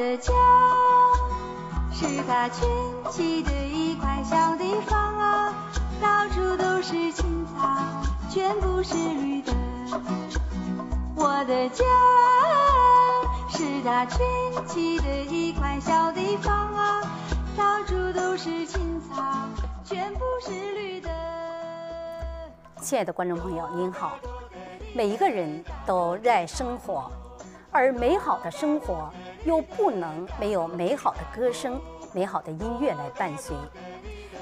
的家是个群起的一块小地方啊，到处都是青草，全部是绿的。我的家是个群起的一块小地方啊，到处都是青草，全部是绿的。亲爱的观众朋友，您好。每一个人都热爱生活，而美好的生活又不能没有美好的歌声、美好的音乐来伴随。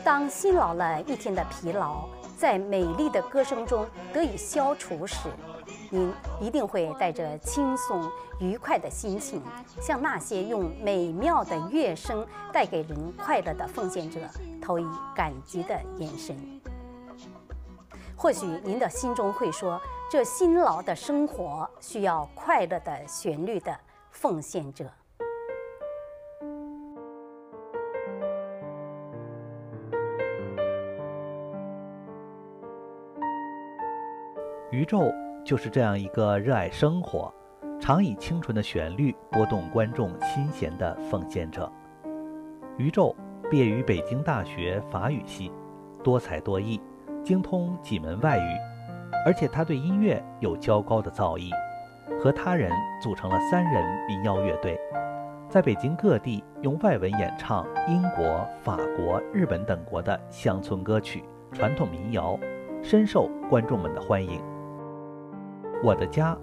当辛劳了一天的疲劳在美丽的歌声中得以消除时，您一定会带着轻松愉快的心情，向那些用美妙的乐声带给人快乐的奉献者投以感激的眼神。或许您的心中会说：“这辛劳的生活需要快乐的旋律的奉献者。”宇宙就是这样一个热爱生活、常以清纯的旋律拨动观众心弦的奉献者。宇宙毕业于北京大学法语系，多才多艺。精通几门外语，而且他对音乐有较高的造诣，和他人组成了三人民谣乐队，在北京各地用外文演唱英国、法国、日本等国的乡村歌曲、传统民谣，深受观众们的欢迎。我的家，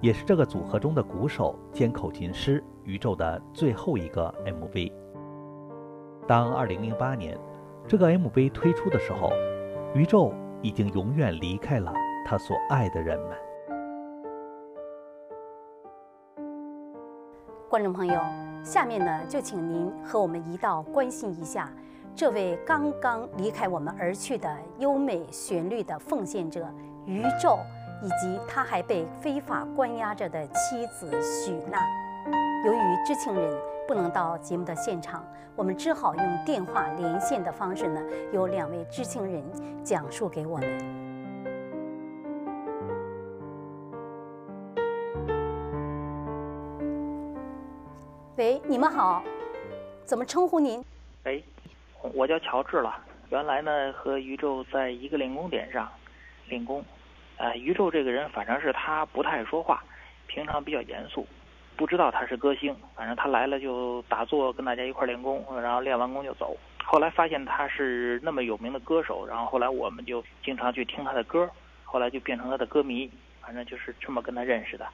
也是这个组合中的鼓手兼口琴师宇宙的最后一个 MV。当2008年这个 MV 推出的时候。宇宙已经永远离开了他所爱的人们。观众朋友，下面呢，就请您和我们一道关心一下这位刚刚离开我们而去的优美旋律的奉献者宇宙，以及他还被非法关押着的妻子许娜。由于知情人。不能到节目的现场，我们只好用电话连线的方式呢，由两位知情人讲述给我们。喂，你们好，怎么称呼您？喂，我叫乔治了。原来呢，和宇宙在一个练功点上练功。呃，宇宙这个人，反正是他不太爱说话，平常比较严肃。不知道他是歌星，反正他来了就打坐，跟大家一块练功，然后练完功就走。后来发现他是那么有名的歌手，然后后来我们就经常去听他的歌，后来就变成他的歌迷，反正就是这么跟他认识的。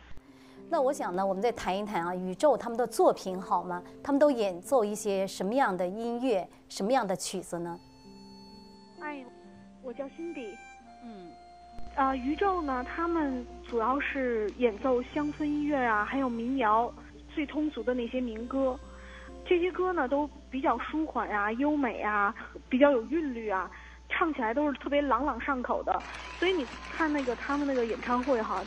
那我想呢，我们再谈一谈啊，宇宙他们的作品好吗？他们都演奏一些什么样的音乐，什么样的曲子呢？哎，我叫辛迪。嗯。呃，宇宙呢，他们主要是演奏乡村音乐啊，还有民谣，最通俗的那些民歌。这些歌呢，都比较舒缓啊，优美啊，比较有韵律啊，唱起来都是特别朗朗上口的。所以你看那个他们那个演唱会哈，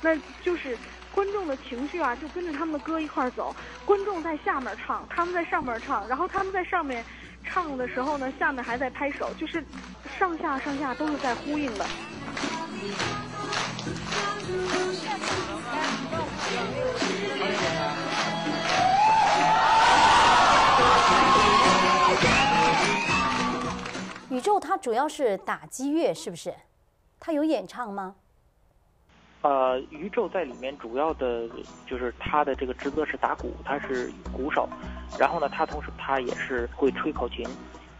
那就是观众的情绪啊，就跟着他们的歌一块走。观众在下面唱，他们在上面唱，然后他们在上面唱的时候呢，下面还在拍手，就是上下上下都是在呼应的。宇宙它主要是打击乐，是不是？它有演唱吗？呃，宇宙在里面主要的就是他的这个职责是打鼓，他是鼓手。然后呢，他同时他也是会吹口琴。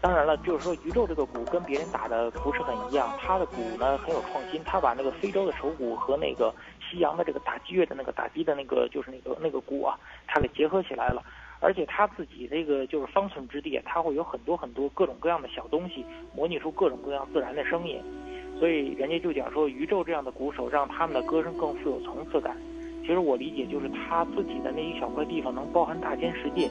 当然了，就是说宇宙这个鼓跟别人打的不是很一样，他的鼓呢很有创新，他把那个非洲的手鼓和那个西洋的这个打击乐的那个打击的那个就是那个那个鼓啊，他给结合起来了。而且他自己这个就是方寸之地，他会有很多很多各种各样的小东西，模拟出各种各样自然的声音。所以人家就讲说，宇宙这样的鼓手让他们的歌声更富有层次感。其实我理解就是他自己的那一小块地方能包含大千世界。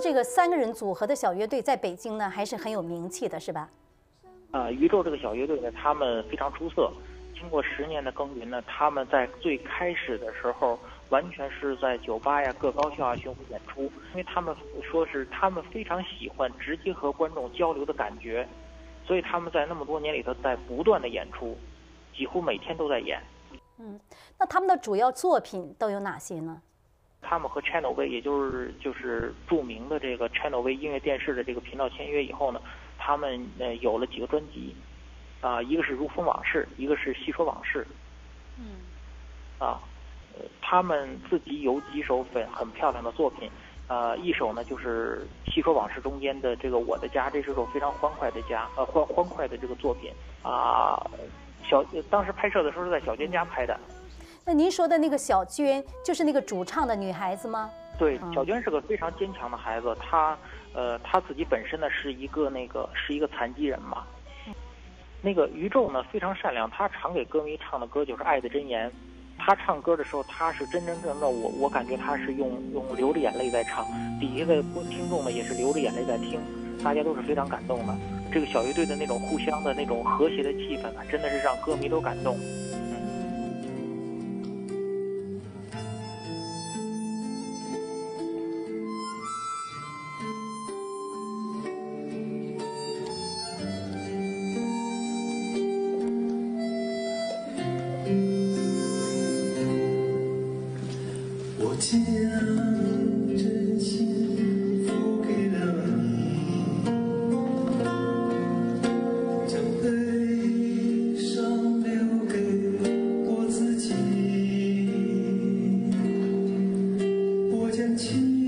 这个三个人组合的小乐队在北京呢，还是很有名气的，是吧？啊，宇宙这个小乐队呢，他们非常出色。经过十年的耕耘呢，他们在最开始的时候，完全是在酒吧呀、各高校啊巡回演出，因为他们说是他们非常喜欢直接和观众交流的感觉，所以他们在那么多年里头在不断的演出，几乎每天都在演。嗯，那他们的主要作品都有哪些呢？他们和 Channel V，也就是就是著名的这个 Channel V 音乐电视的这个频道签约以后呢，他们呃有了几个专辑。啊，一个是如风往事，一个是细说往事。嗯。啊，呃，他们自己有几首很很漂亮的作品，呃，一首呢就是细说往事中间的这个我的家，这是首非常欢快的家，呃欢欢快的这个作品啊。小当时拍摄的时候是在小娟家拍的。那您说的那个小娟，就是那个主唱的女孩子吗？对，小娟是个非常坚强的孩子，她呃她自己本身呢是一个那个是一个残疾人嘛。那个宇宙呢非常善良，他常给歌迷唱的歌就是爱的箴言。他唱歌的时候，他是真真正正，我我感觉他是用用流着眼泪在唱，底下的听众呢也是流着眼泪在听，大家都是非常感动的。这个小乐队的那种互相的那种和谐的气氛啊，真的是让歌迷都感动。剑起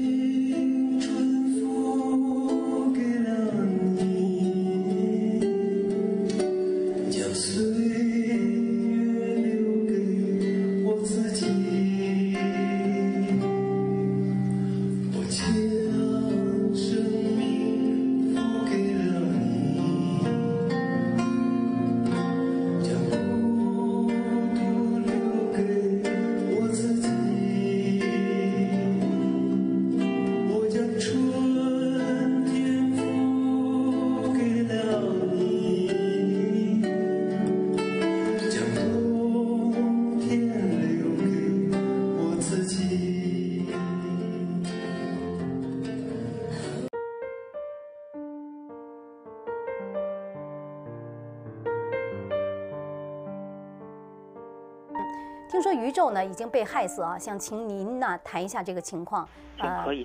听说宇宙呢已经被害死啊，想请您呢谈一下这个情况。行，可以。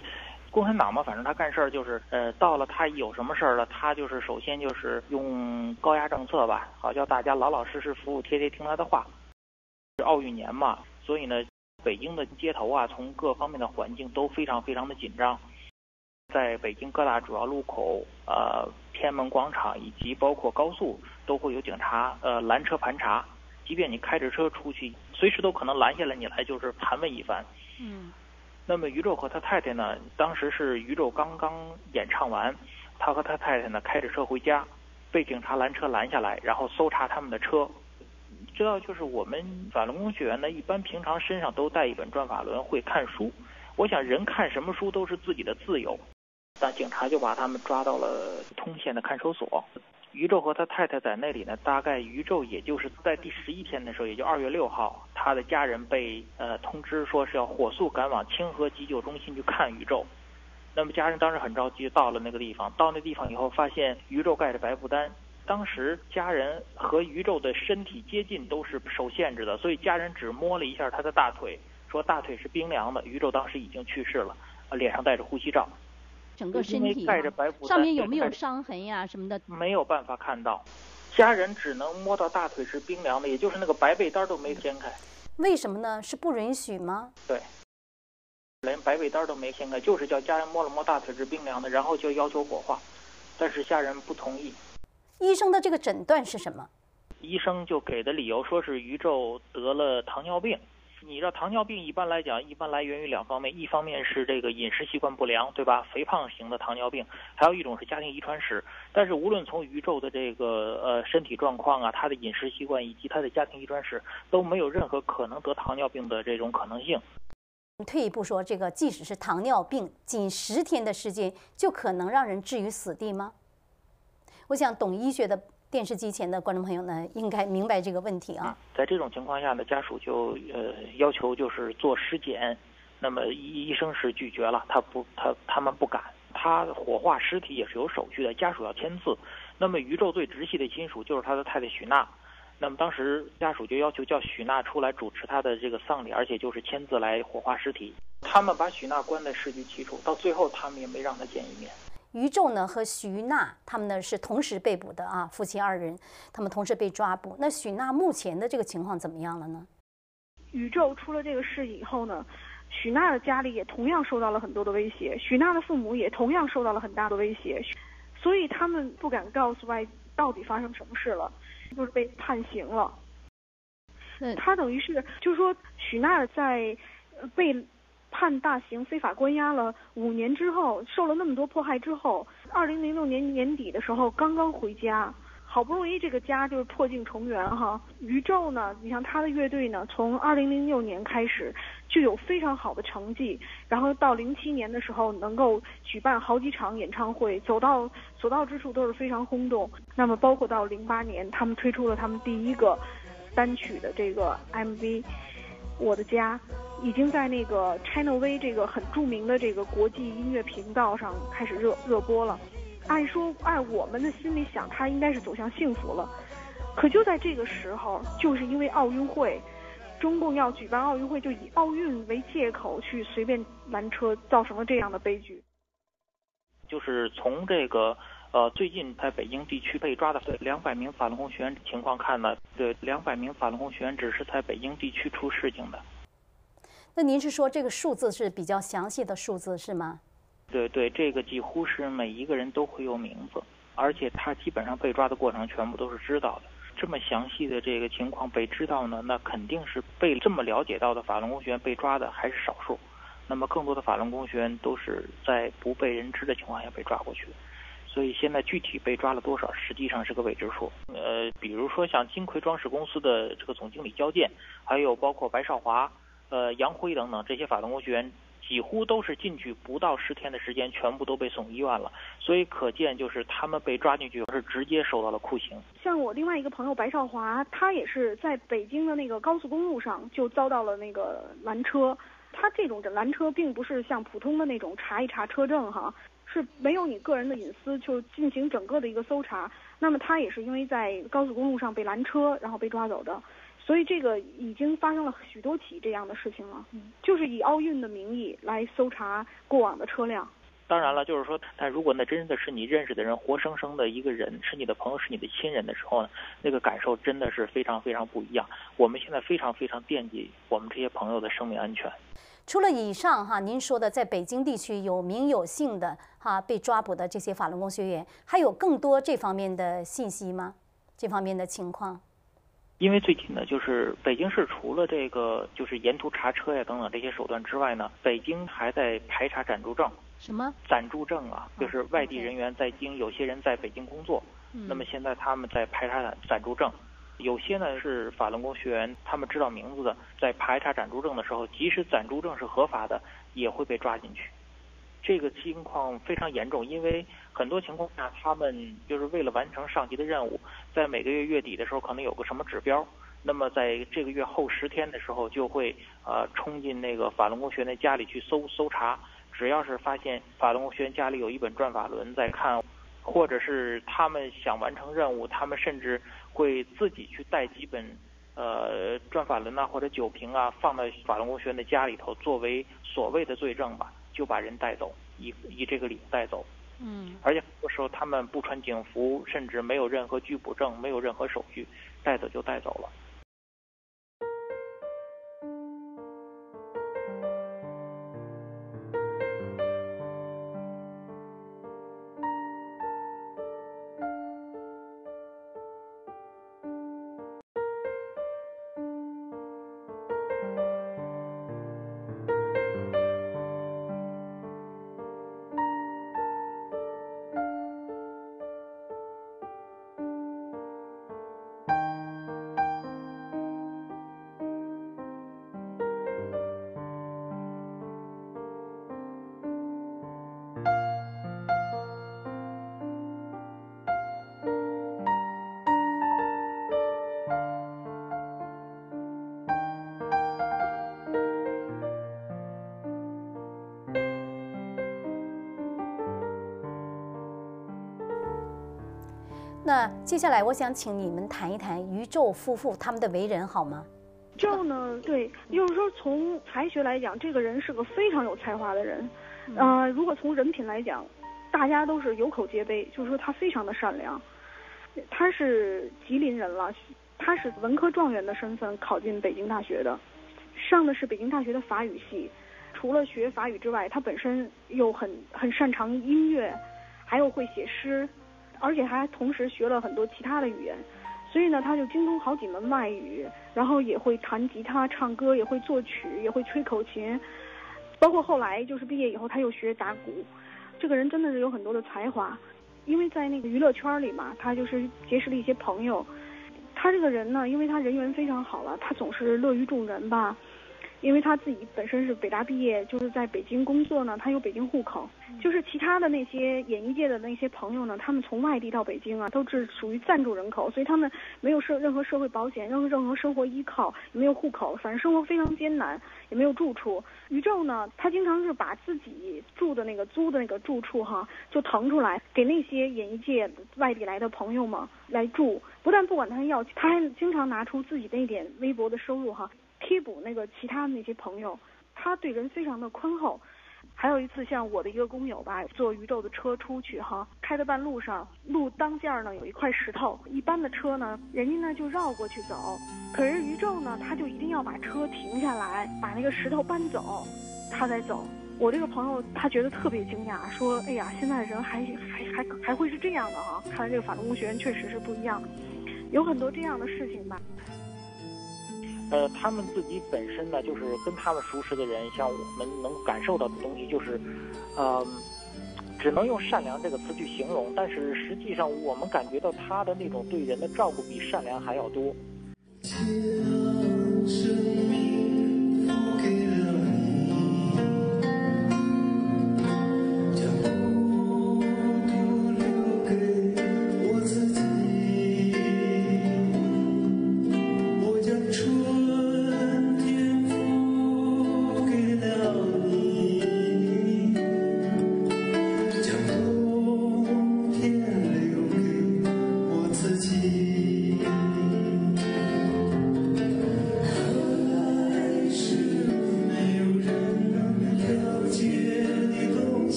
共产党嘛，反正他干事儿就是，呃，到了他有什么事儿了，他就是首先就是用高压政策吧，好叫大家老老实实服服帖帖听他的话。是奥运年嘛，所以呢，北京的街头啊，从各方面的环境都非常非常的紧张。在北京各大主要路口，呃，天安门广场以及包括高速，都会有警察呃拦车盘查。即便你开着车出去，随时都可能拦下来你来，就是盘问一番。嗯。那么，宇宙和他太太呢？当时是宇宙刚刚演唱完，他和他太太呢开着车回家，被警察拦车拦下来，然后搜查他们的车。知道，就是我们法轮功学员呢，一般平常身上都带一本转法轮，会看书。我想，人看什么书都是自己的自由。但警察就把他们抓到了通县的看守所。宇宙和他太太在那里呢，大概宇宙也就是在第十一天的时候，也就二月六号，他的家人被呃通知说是要火速赶往清河急救中心去看宇宙。那么家人当时很着急，到了那个地方，到那地方以后发现宇宙盖着白布单。当时家人和宇宙的身体接近都是受限制的，所以家人只摸了一下他的大腿，说大腿是冰凉的。宇宙当时已经去世了，脸上戴着呼吸罩。整个身体上面有没有伤痕呀什么的？没有办法看到，家人只能摸到大腿是冰凉的，也就是那个白被单都没掀开。为什么呢？是不允许吗？对，连白被单都没掀开，就是叫家人摸了摸大腿是冰凉的，然后就要求火化，但是家人不同意。医生的这个诊断是什么？医生就给的理由说是余宙得了糖尿病。你知道糖尿病一般来讲，一般来源于两方面，一方面是这个饮食习惯不良，对吧？肥胖型的糖尿病，还有一种是家庭遗传史。但是无论从宇宙的这个呃身体状况啊，他的饮食习惯以及他的家庭遗传史，都没有任何可能得糖尿病的这种可能性。退一步说，这个即使是糖尿病，仅十天的时间就可能让人置于死地吗？我想懂医学的电视机前的观众朋友呢，应该明白这个问题啊。在这种情况下呢，家属就呃要求就是做尸检，那么医医生是拒绝了，他不他他们不敢，他火化尸体也是有手续的，家属要签字。那么宇宙最直系的亲属就是他的太太许娜。那么当时家属就要求叫许娜出来主持他的这个丧礼，而且就是签字来火化尸体。他们把许娜关在市局起处，到最后他们也没让他见一面。于宙呢和许娜他们呢是同时被捕的啊，夫妻二人，他们同时被抓捕。那许娜目前的这个情况怎么样了呢？宇宙出了这个事以后呢，许娜的家里也同样受到了很多的威胁，许娜的父母也同样受到了很大的威胁，所以他们不敢告诉外到底发生什么事了。就是被判刑了，他等于是就是说许娜在被判大刑、非法关押了五年之后，受了那么多迫害之后，二零零六年年底的时候刚刚回家。好不容易这个家就是破镜重圆哈，宇宙呢，你像他的乐队呢，从二零零六年开始就有非常好的成绩，然后到零七年的时候能够举办好几场演唱会，走到所到之处都是非常轰动。那么包括到零八年，他们推出了他们第一个单曲的这个 MV《我的家》，已经在那个 China V 这个很著名的这个国际音乐频道上开始热热播了。按说，按我们的心里想，他应该是走向幸福了。可就在这个时候，就是因为奥运会，中共要举办奥运会，就以奥运为借口去随便拦车，造成了这样的悲剧。就是从这个呃最近在北京地区被抓的两百名法轮功学员情况看呢，这两百名法轮功学员只是在北京地区出事情的。那您是说这个数字是比较详细的数字是吗？对对，这个几乎是每一个人都会有名字，而且他基本上被抓的过程全部都是知道的。这么详细的这个情况被知道呢，那肯定是被这么了解到的法轮功学员被抓的还是少数。那么更多的法轮功学员都是在不被人知的情况下被抓过去的。所以现在具体被抓了多少，实际上是个未知数。呃，比如说像金葵装饰公司的这个总经理焦健，还有包括白少华、呃杨辉等等这些法轮功学员。几乎都是进去不到十天的时间，全部都被送医院了。所以可见，就是他们被抓进去是直接受到了酷刑。像我另外一个朋友白少华，他也是在北京的那个高速公路上就遭到了那个拦车。他这种拦车并不是像普通的那种查一查车证哈，是没有你个人的隐私就进行整个的一个搜查。那么他也是因为在高速公路上被拦车，然后被抓走的。所以这个已经发生了许多起这样的事情了，就是以奥运的名义来搜查过往的车辆。当然了，就是说，但如果那真的是你认识的人，活生生的一个人，是你的朋友，是你的亲人的时候呢，那个感受真的是非常非常不一样。我们现在非常非常惦记我们这些朋友的生命安全。除了以上哈，您说的在北京地区有名有姓的哈被抓捕的这些法轮功学员，还有更多这方面的信息吗？这方面的情况？因为最近呢，就是北京市除了这个就是沿途查车呀等等这些手段之外呢，北京还在排查暂住证。什么？暂住证啊，就是外地人员在京，有些人在北京工作，那么现在他们在排查暂暂住证。有些呢是法轮功学员，他们知道名字的，在排查暂住证的时候，即使暂住证是合法的，也会被抓进去。这个情况非常严重，因为很多情况下，他们就是为了完成上级的任务，在每个月月底的时候，可能有个什么指标，那么在这个月后十天的时候，就会呃冲进那个法轮功学员家里去搜搜查，只要是发现法轮功学员家里有一本转法轮在看，或者是他们想完成任务，他们甚至会自己去带几本呃转法轮啊或者酒瓶啊放在法轮功学员的家里头，作为所谓的罪证吧。就把人带走，以以这个理由带走。嗯，而且很多时候他们不穿警服，甚至没有任何拘捕证，没有任何手续，带走就带走了。那接下来我想请你们谈一谈宇宙夫妇他们的为人好吗？宇宙呢，对，就是说从才学来讲，这个人是个非常有才华的人。呃，如果从人品来讲，大家都是有口皆碑，就是说他非常的善良。他是吉林人了，他是文科状元的身份考进北京大学的，上的是北京大学的法语系。除了学法语之外，他本身又很很擅长音乐，还有会写诗，而且还同时学了很多其他的语言，所以呢，他就精通好几门外语，然后也会弹吉他、唱歌，也会作曲，也会吹口琴，包括后来就是毕业以后，他又学打鼓。这个人真的是有很多的才华。因为在那个娱乐圈里嘛，他就是结识了一些朋友。他这个人呢，因为他人缘非常好了，他总是乐于助人吧。因为他自己本身是北大毕业，就是在北京工作呢，他有北京户口。就是其他的那些演艺界的那些朋友呢，他们从外地到北京啊，都是属于暂住人口，所以他们没有社任何社会保险，任何任何生活依靠，也没有户口，反正生活非常艰难，也没有住处。宇宙呢，他经常是把自己住的那个租的那个住处哈，就腾出来给那些演艺界外地来的朋友们来住，不但不管他要，他还经常拿出自己那点微薄的收入哈。替补那个其他的那些朋友，他对人非常的宽厚。还有一次，像我的一个工友吧，坐宇宙的车出去哈，开到半路上，路当间呢有一块石头，一般的车呢，人家呢就绕过去走，可是宇宙呢，他就一定要把车停下来，把那个石头搬走，他再走。我这个朋友他觉得特别惊讶，说：“哎呀，现在人还还还还会是这样的哈？看来这个法轮功学员确实是不一样，有很多这样的事情吧。”呃，他们自己本身呢，就是跟他们熟识的人，像我们能感受到的东西，就是，呃，只能用善良这个词去形容，但是实际上我们感觉到他的那种对人的照顾比善良还要多。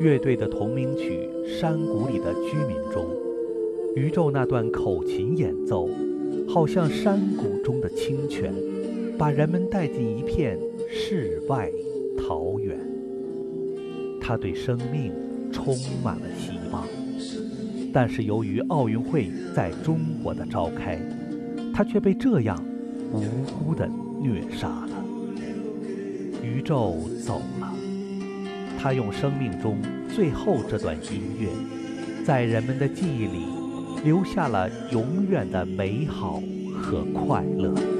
乐队的同名曲《山谷里的居民》中，宇宙那段口琴演奏，好像山谷中的清泉，把人们带进一片世外桃源。他对生命充满了希望，但是由于奥运会在中国的召开，他却被这样无辜地虐杀了。宇宙走了。他用生命中最后这段音乐，在人们的记忆里留下了永远的美好和快乐。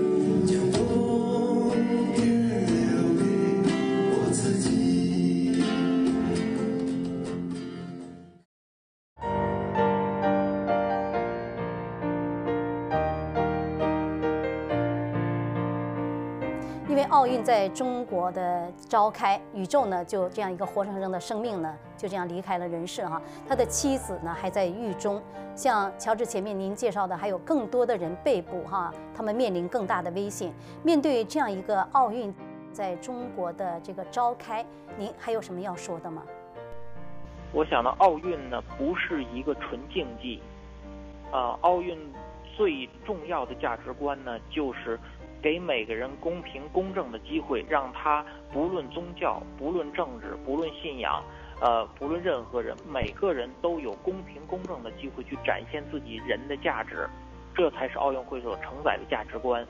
奥运在中国的召开，宇宙呢就这样一个活生生的生命呢就这样离开了人世哈。他的妻子呢还在狱中，像乔治前面您介绍的，还有更多的人被捕哈，他们面临更大的危险。面对这样一个奥运在中国的这个召开，您还有什么要说的吗？我想呢，奥运呢不是一个纯竞技，啊，奥运最重要的价值观呢就是。给每个人公平公正的机会，让他不论宗教、不论政治、不论信仰，呃，不论任何人，每个人都有公平公正的机会去展现自己人的价值，这才是奥运会所承载的价值观。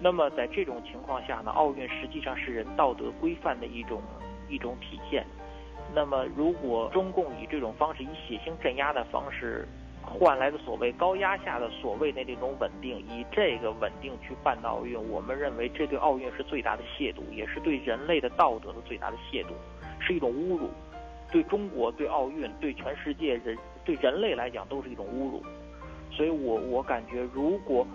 那么在这种情况下呢，奥运实际上是人道德规范的一种一种体现。那么如果中共以这种方式，以血腥镇压的方式，换来的所谓高压下的所谓的那种稳定，以这个稳定去办奥运，我们认为这对奥运是最大的亵渎，也是对人类的道德的最大的亵渎，是一种侮辱，对中国、对奥运、对全世界人、对人类来讲都是一种侮辱。所以我我感觉，如果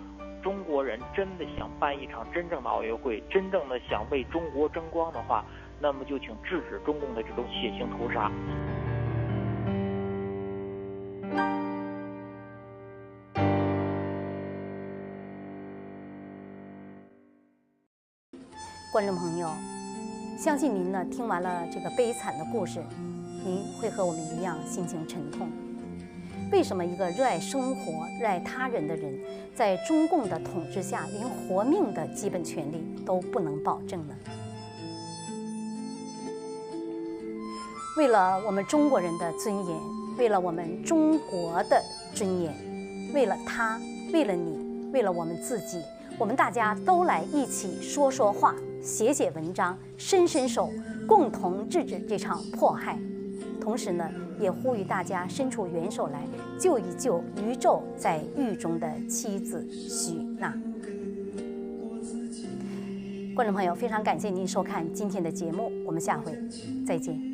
中国人真的想办一场真正的奥运会，真正的想为中国争光的话，那么就请制止中共的这种血腥屠杀。观众朋友，相信您呢听完了这个悲惨的故事，您会和我们一样心情沉痛。为什么一个热爱生活、热爱他人的人，在中共的统治下，连活命的基本权利都不能保证呢？为了我们中国人的尊严，为了我们中国的尊严，为了他，为了你，为了我们自己。我们大家都来一起说说话，写写文章，伸伸手，共同制止这场迫害。同时呢，也呼吁大家伸出援手来救一救宇宙在狱中的妻子许娜。观众朋友，非常感谢您收看今天的节目，我们下回再见。